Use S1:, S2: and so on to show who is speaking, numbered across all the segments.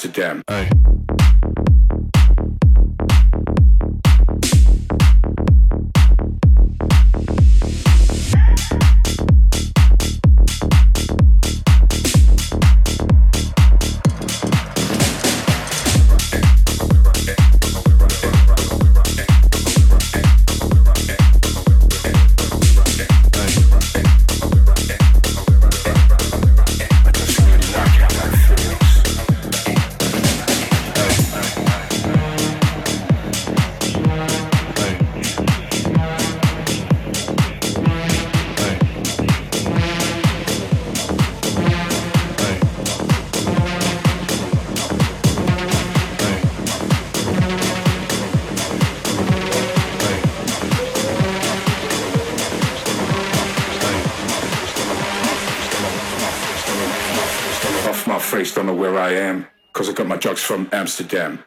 S1: Amsterdam from Amsterdam.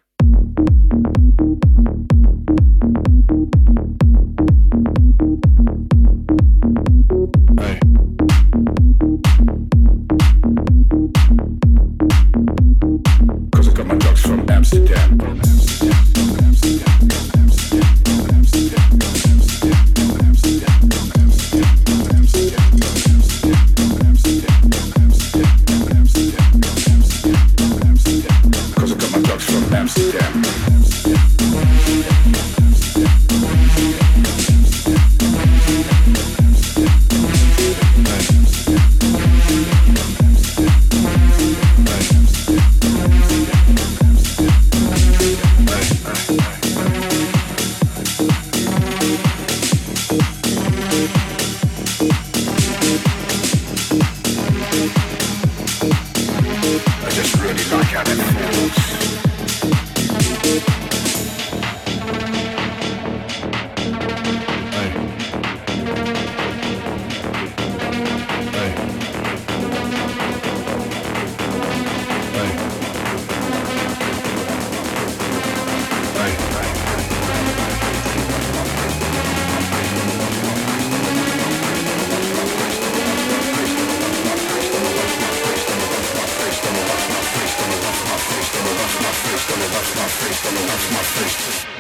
S2: Hey.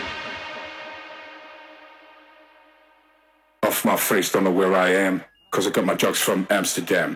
S1: my face, don't know where I am, cause I got my drugs from Amsterdam.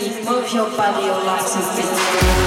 S3: Me, move your body, your life is beat.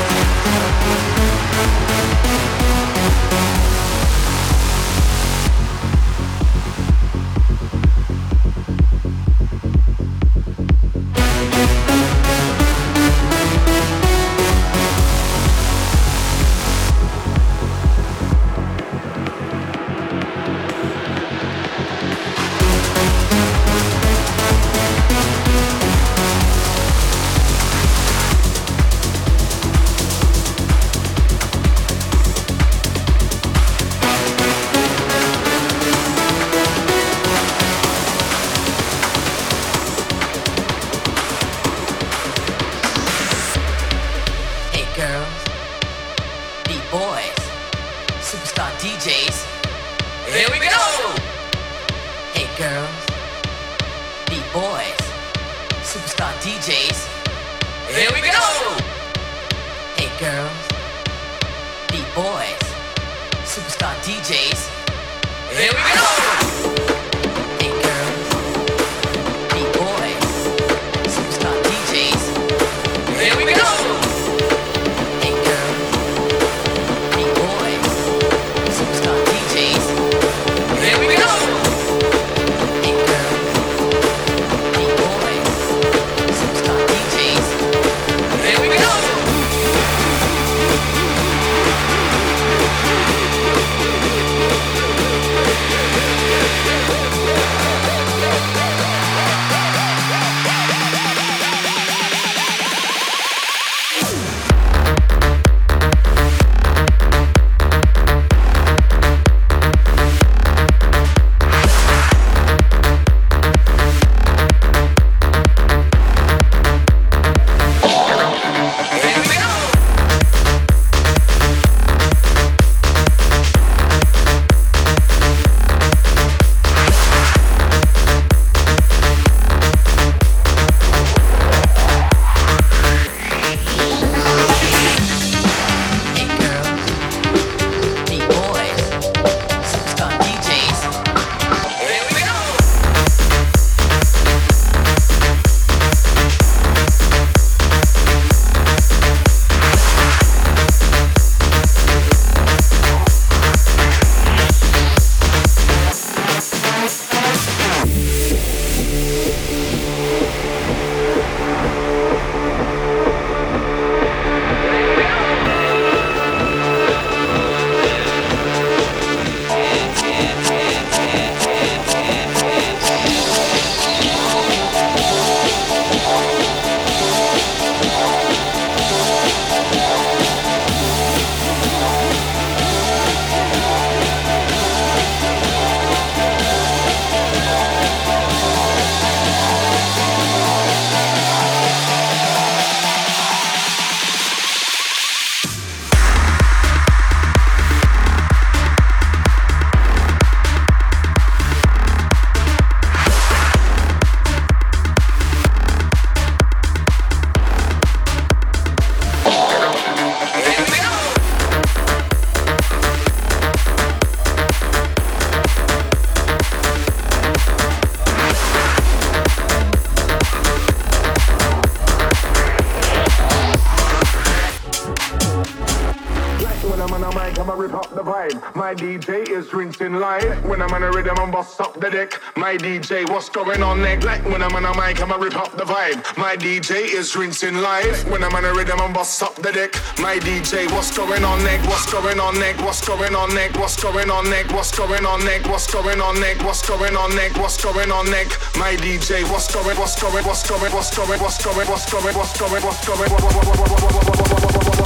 S4: Rinsing live. When I'm on a rhythm, I'm bust up the deck. My DJ, what's going on next? Like when I'm on a mic, I'ma rip up the vibe. My DJ is rinsing live. When I'm on a rhythm, I'm bust up the deck. My DJ, what's going on next? What's going on next? What's going on next? What's going on next? What's going on next? What's going on next? What's going on next? What's going on next? My DJ, what's going? What's going? What's going? What's going? What's going? What's going? What's going? What's going? What's going?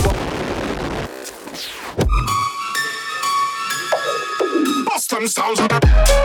S4: sounds like the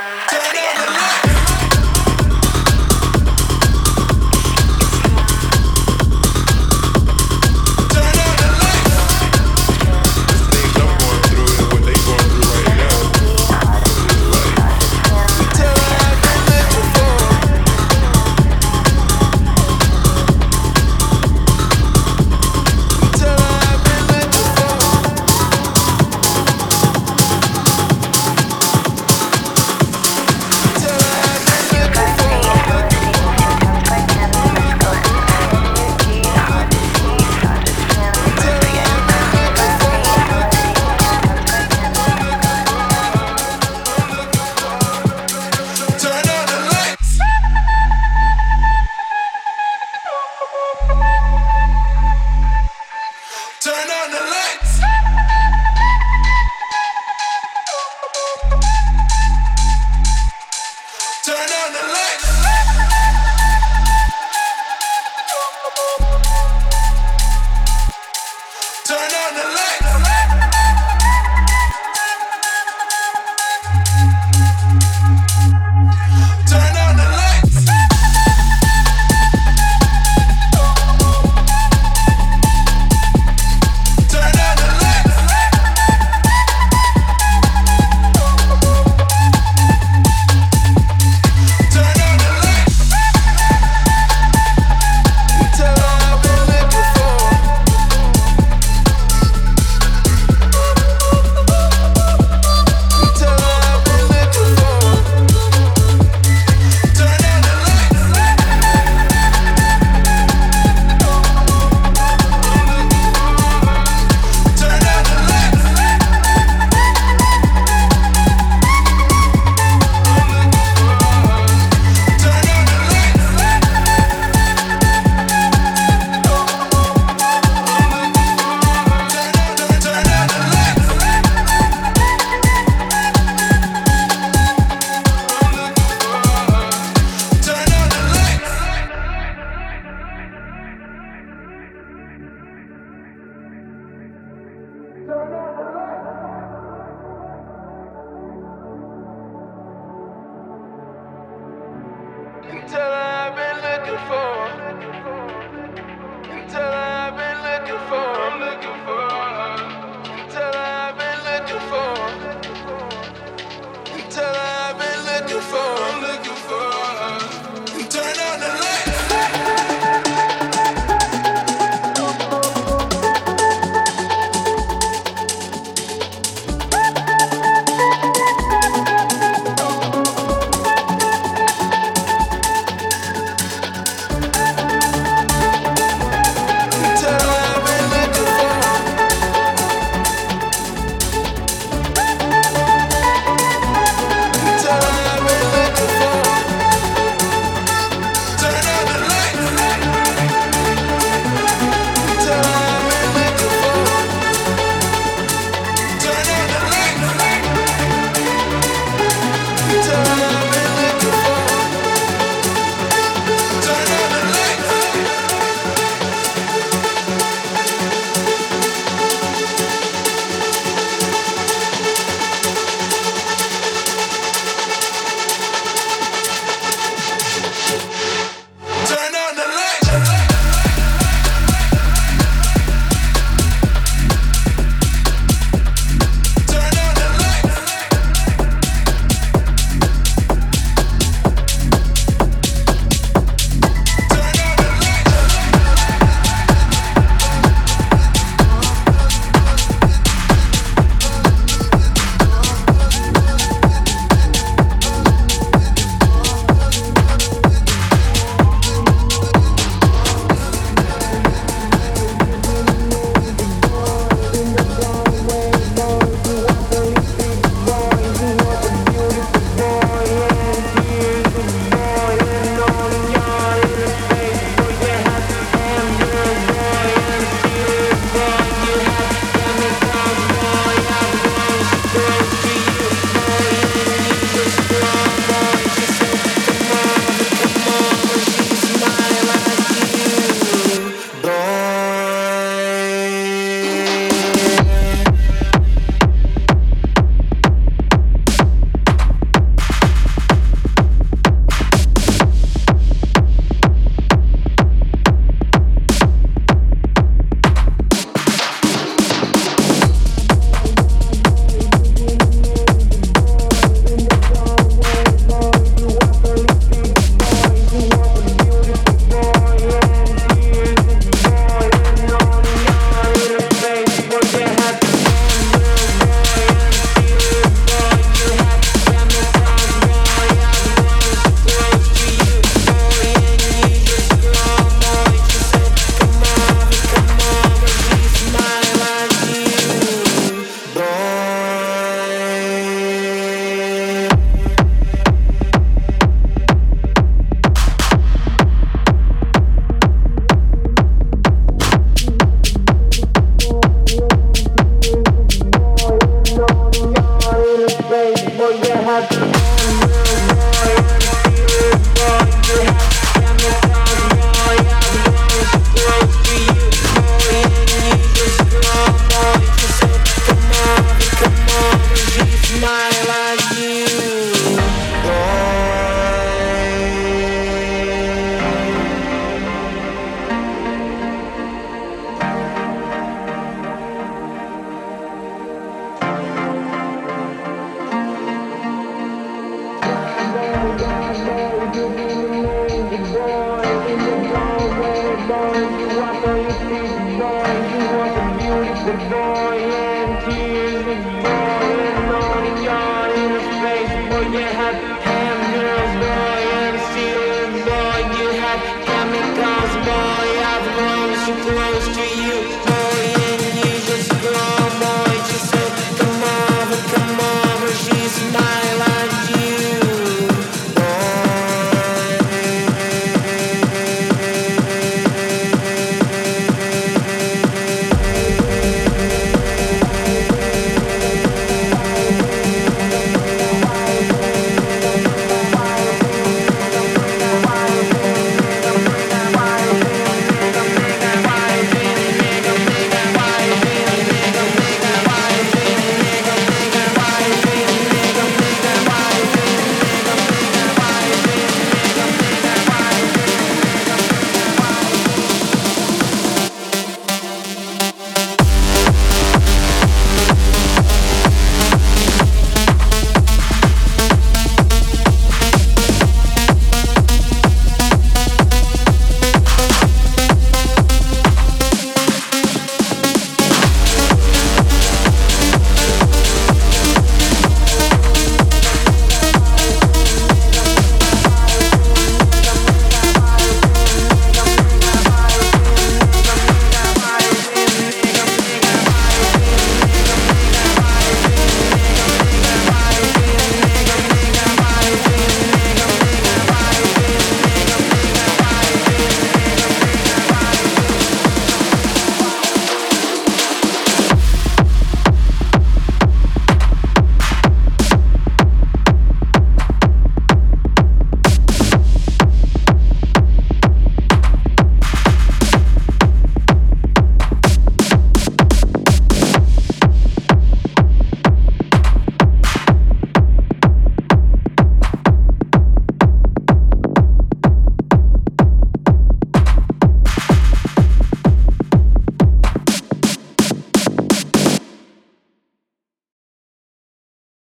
S5: spin.